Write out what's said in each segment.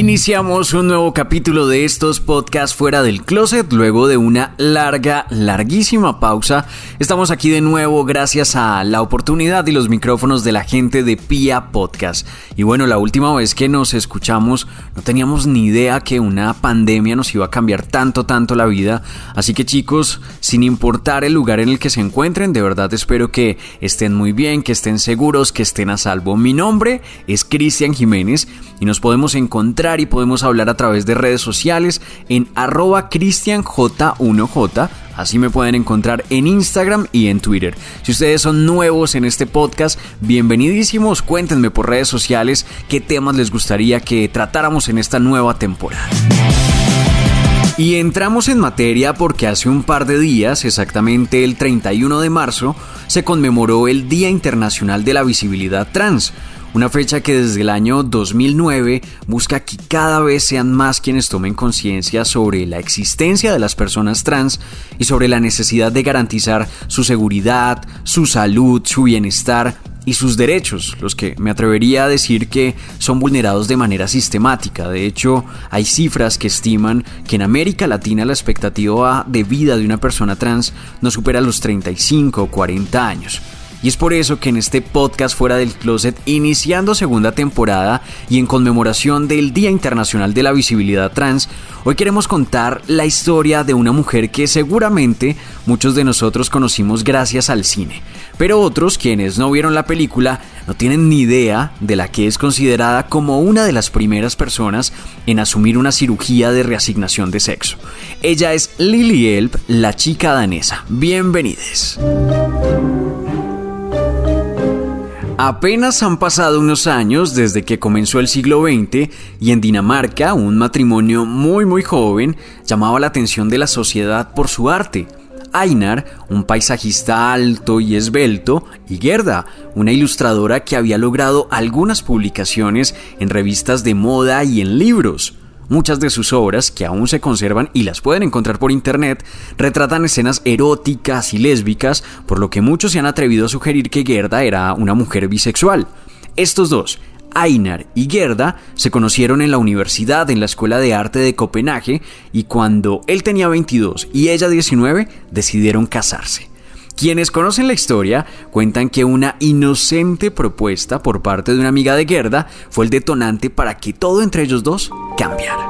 Iniciamos un nuevo capítulo de estos podcasts fuera del closet luego de una larga, larguísima pausa. Estamos aquí de nuevo gracias a la oportunidad y los micrófonos de la gente de Pia Podcast. Y bueno, la última vez que nos escuchamos no teníamos ni idea que una pandemia nos iba a cambiar tanto, tanto la vida. Así que chicos, sin importar el lugar en el que se encuentren, de verdad espero que estén muy bien, que estén seguros, que estén a salvo. Mi nombre es Cristian Jiménez y nos podemos encontrar y podemos hablar a través de redes sociales en arroba cristianj1j. Así me pueden encontrar en Instagram y en Twitter. Si ustedes son nuevos en este podcast, bienvenidísimos. Cuéntenme por redes sociales qué temas les gustaría que tratáramos en esta nueva temporada. Y entramos en materia porque hace un par de días, exactamente el 31 de marzo, se conmemoró el Día Internacional de la Visibilidad Trans una fecha que desde el año 2009 busca que cada vez sean más quienes tomen conciencia sobre la existencia de las personas trans y sobre la necesidad de garantizar su seguridad, su salud, su bienestar y sus derechos, los que me atrevería a decir que son vulnerados de manera sistemática. De hecho, hay cifras que estiman que en América Latina la expectativa de vida de una persona trans no supera los 35 o 40 años. Y es por eso que en este podcast Fuera del Closet, iniciando segunda temporada y en conmemoración del Día Internacional de la Visibilidad Trans, hoy queremos contar la historia de una mujer que seguramente muchos de nosotros conocimos gracias al cine. Pero otros, quienes no vieron la película, no tienen ni idea de la que es considerada como una de las primeras personas en asumir una cirugía de reasignación de sexo. Ella es Lily Elp, la chica danesa. Bienvenidos. Apenas han pasado unos años desde que comenzó el siglo XX y en Dinamarca un matrimonio muy muy joven llamaba la atención de la sociedad por su arte. Einar, un paisajista alto y esbelto, y Gerda, una ilustradora que había logrado algunas publicaciones en revistas de moda y en libros. Muchas de sus obras, que aún se conservan y las pueden encontrar por internet, retratan escenas eróticas y lésbicas, por lo que muchos se han atrevido a sugerir que Gerda era una mujer bisexual. Estos dos, Einar y Gerda se conocieron en la universidad en la Escuela de Arte de Copenhague y cuando él tenía 22 y ella 19 decidieron casarse. Quienes conocen la historia cuentan que una inocente propuesta por parte de una amiga de Gerda fue el detonante para que todo entre ellos dos cambiara.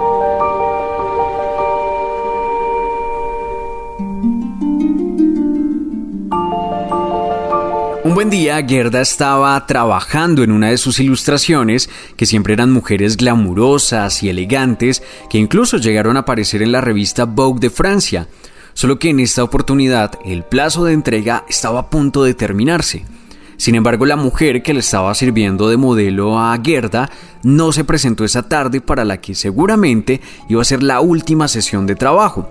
Un buen día, Gerda estaba trabajando en una de sus ilustraciones, que siempre eran mujeres glamurosas y elegantes, que incluso llegaron a aparecer en la revista Vogue de Francia solo que en esta oportunidad el plazo de entrega estaba a punto de terminarse. Sin embargo, la mujer que le estaba sirviendo de modelo a Gerda no se presentó esa tarde para la que seguramente iba a ser la última sesión de trabajo.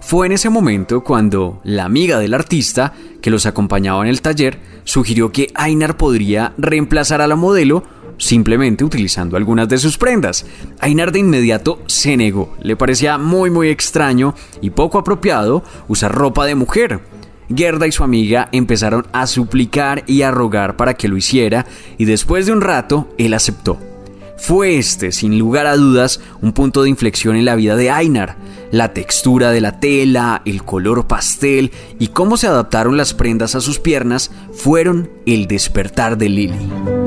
Fue en ese momento cuando la amiga del artista, que los acompañaba en el taller, sugirió que Ainar podría reemplazar a la modelo simplemente utilizando algunas de sus prendas. Ainar de inmediato se negó, le parecía muy muy extraño y poco apropiado usar ropa de mujer. Gerda y su amiga empezaron a suplicar y a rogar para que lo hiciera y después de un rato él aceptó. Fue este, sin lugar a dudas, un punto de inflexión en la vida de Ainar. La textura de la tela, el color pastel y cómo se adaptaron las prendas a sus piernas fueron el despertar de Lily.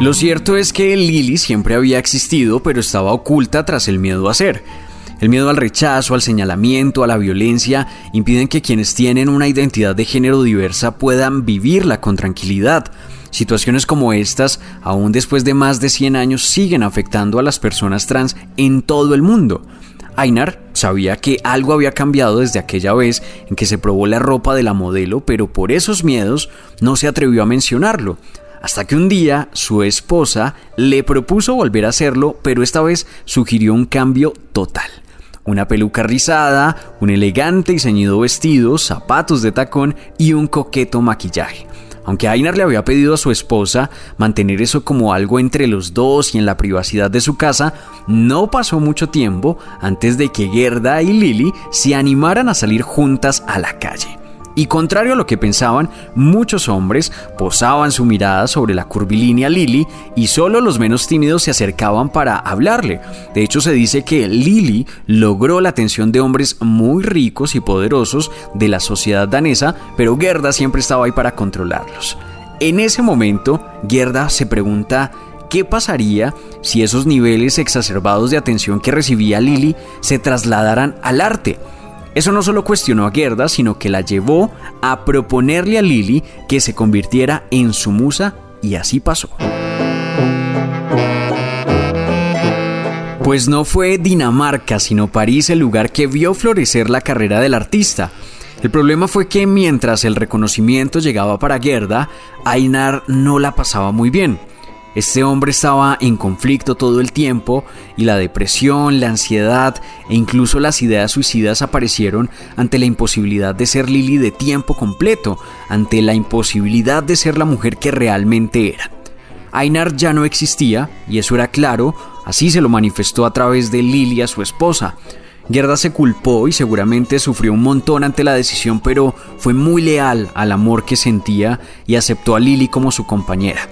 Lo cierto es que Lily siempre había existido, pero estaba oculta tras el miedo a ser. El miedo al rechazo, al señalamiento, a la violencia impiden que quienes tienen una identidad de género diversa puedan vivirla con tranquilidad. Situaciones como estas, aún después de más de 100 años, siguen afectando a las personas trans en todo el mundo. Ainar sabía que algo había cambiado desde aquella vez en que se probó la ropa de la modelo, pero por esos miedos no se atrevió a mencionarlo hasta que un día su esposa le propuso volver a hacerlo, pero esta vez sugirió un cambio total. Una peluca rizada, un elegante y ceñido vestido, zapatos de tacón y un coqueto maquillaje. Aunque Ainar le había pedido a su esposa mantener eso como algo entre los dos y en la privacidad de su casa, no pasó mucho tiempo antes de que Gerda y Lily se animaran a salir juntas a la calle. Y contrario a lo que pensaban, muchos hombres posaban su mirada sobre la curvilínea Lily y solo los menos tímidos se acercaban para hablarle. De hecho, se dice que Lily logró la atención de hombres muy ricos y poderosos de la sociedad danesa, pero Gerda siempre estaba ahí para controlarlos. En ese momento, Gerda se pregunta qué pasaría si esos niveles exacerbados de atención que recibía Lily se trasladaran al arte. Eso no solo cuestionó a Gerda, sino que la llevó a proponerle a Lily que se convirtiera en su musa y así pasó. Pues no fue Dinamarca, sino París el lugar que vio florecer la carrera del artista. El problema fue que mientras el reconocimiento llegaba para Gerda, Einar no la pasaba muy bien. Este hombre estaba en conflicto todo el tiempo y la depresión, la ansiedad e incluso las ideas suicidas aparecieron ante la imposibilidad de ser Lily de tiempo completo, ante la imposibilidad de ser la mujer que realmente era. Einar ya no existía y eso era claro, así se lo manifestó a través de Lily a su esposa. Gerda se culpó y seguramente sufrió un montón ante la decisión, pero fue muy leal al amor que sentía y aceptó a Lily como su compañera.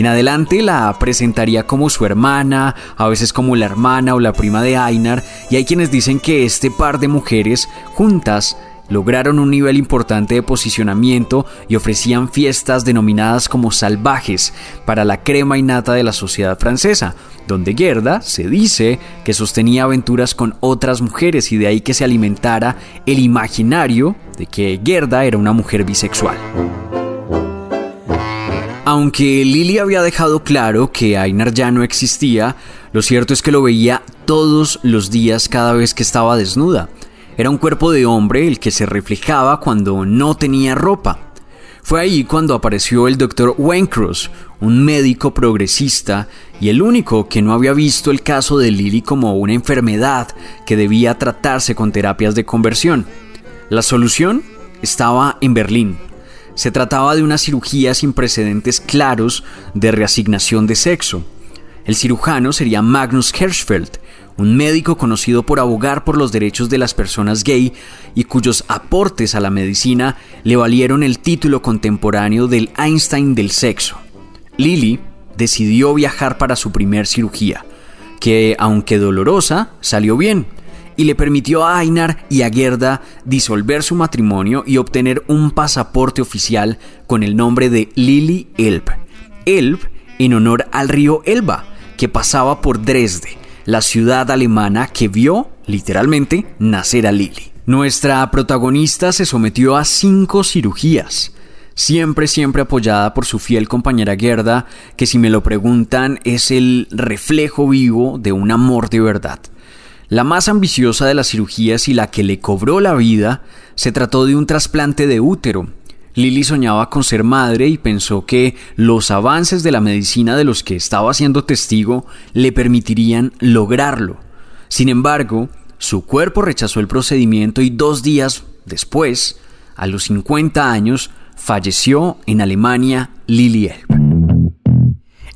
En adelante la presentaría como su hermana, a veces como la hermana o la prima de Ainar, y hay quienes dicen que este par de mujeres juntas lograron un nivel importante de posicionamiento y ofrecían fiestas denominadas como salvajes para la crema innata de la sociedad francesa, donde Gerda se dice que sostenía aventuras con otras mujeres y de ahí que se alimentara el imaginario de que Gerda era una mujer bisexual. Aunque Lily había dejado claro que Einar ya no existía, lo cierto es que lo veía todos los días cada vez que estaba desnuda. Era un cuerpo de hombre el que se reflejaba cuando no tenía ropa. Fue ahí cuando apareció el doctor Wencross, un médico progresista y el único que no había visto el caso de Lily como una enfermedad que debía tratarse con terapias de conversión. La solución estaba en Berlín, se trataba de una cirugía sin precedentes claros de reasignación de sexo. El cirujano sería Magnus Hirschfeld, un médico conocido por abogar por los derechos de las personas gay y cuyos aportes a la medicina le valieron el título contemporáneo del Einstein del sexo. Lily decidió viajar para su primer cirugía, que aunque dolorosa, salió bien y le permitió a Einar y a Gerda disolver su matrimonio y obtener un pasaporte oficial con el nombre de Lily Elb. Elb en honor al río Elba, que pasaba por Dresde, la ciudad alemana que vio, literalmente, nacer a Lily. Nuestra protagonista se sometió a cinco cirugías, siempre, siempre apoyada por su fiel compañera Gerda, que si me lo preguntan es el reflejo vivo de un amor de verdad. La más ambiciosa de las cirugías y la que le cobró la vida se trató de un trasplante de útero. Lily soñaba con ser madre y pensó que los avances de la medicina de los que estaba siendo testigo le permitirían lograrlo. Sin embargo, su cuerpo rechazó el procedimiento y dos días después, a los 50 años, falleció en Alemania Lily Elb.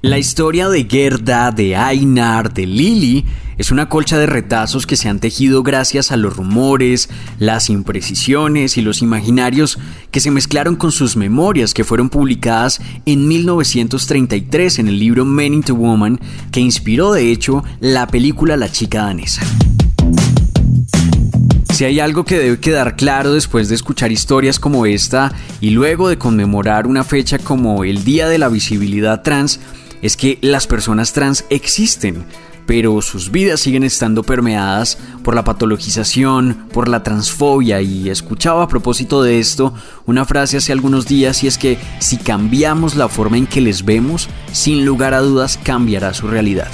La historia de Gerda, de Einar, de Lily es una colcha de retazos que se han tejido gracias a los rumores, las imprecisiones y los imaginarios que se mezclaron con sus memorias que fueron publicadas en 1933 en el libro Men into Woman que inspiró de hecho la película La chica danesa. Si hay algo que debe quedar claro después de escuchar historias como esta y luego de conmemorar una fecha como el Día de la Visibilidad Trans, es que las personas trans existen, pero sus vidas siguen estando permeadas por la patologización, por la transfobia y escuchaba a propósito de esto una frase hace algunos días y es que si cambiamos la forma en que les vemos, sin lugar a dudas cambiará su realidad.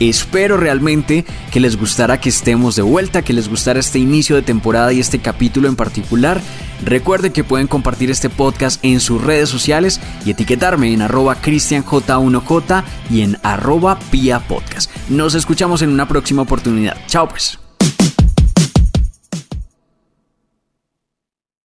Espero realmente que les gustara que estemos de vuelta, que les gustara este inicio de temporada y este capítulo en particular. Recuerden que pueden compartir este podcast en sus redes sociales y etiquetarme en arroba cristianj1j y en arroba pia podcast. Nos escuchamos en una próxima oportunidad. Chao pues.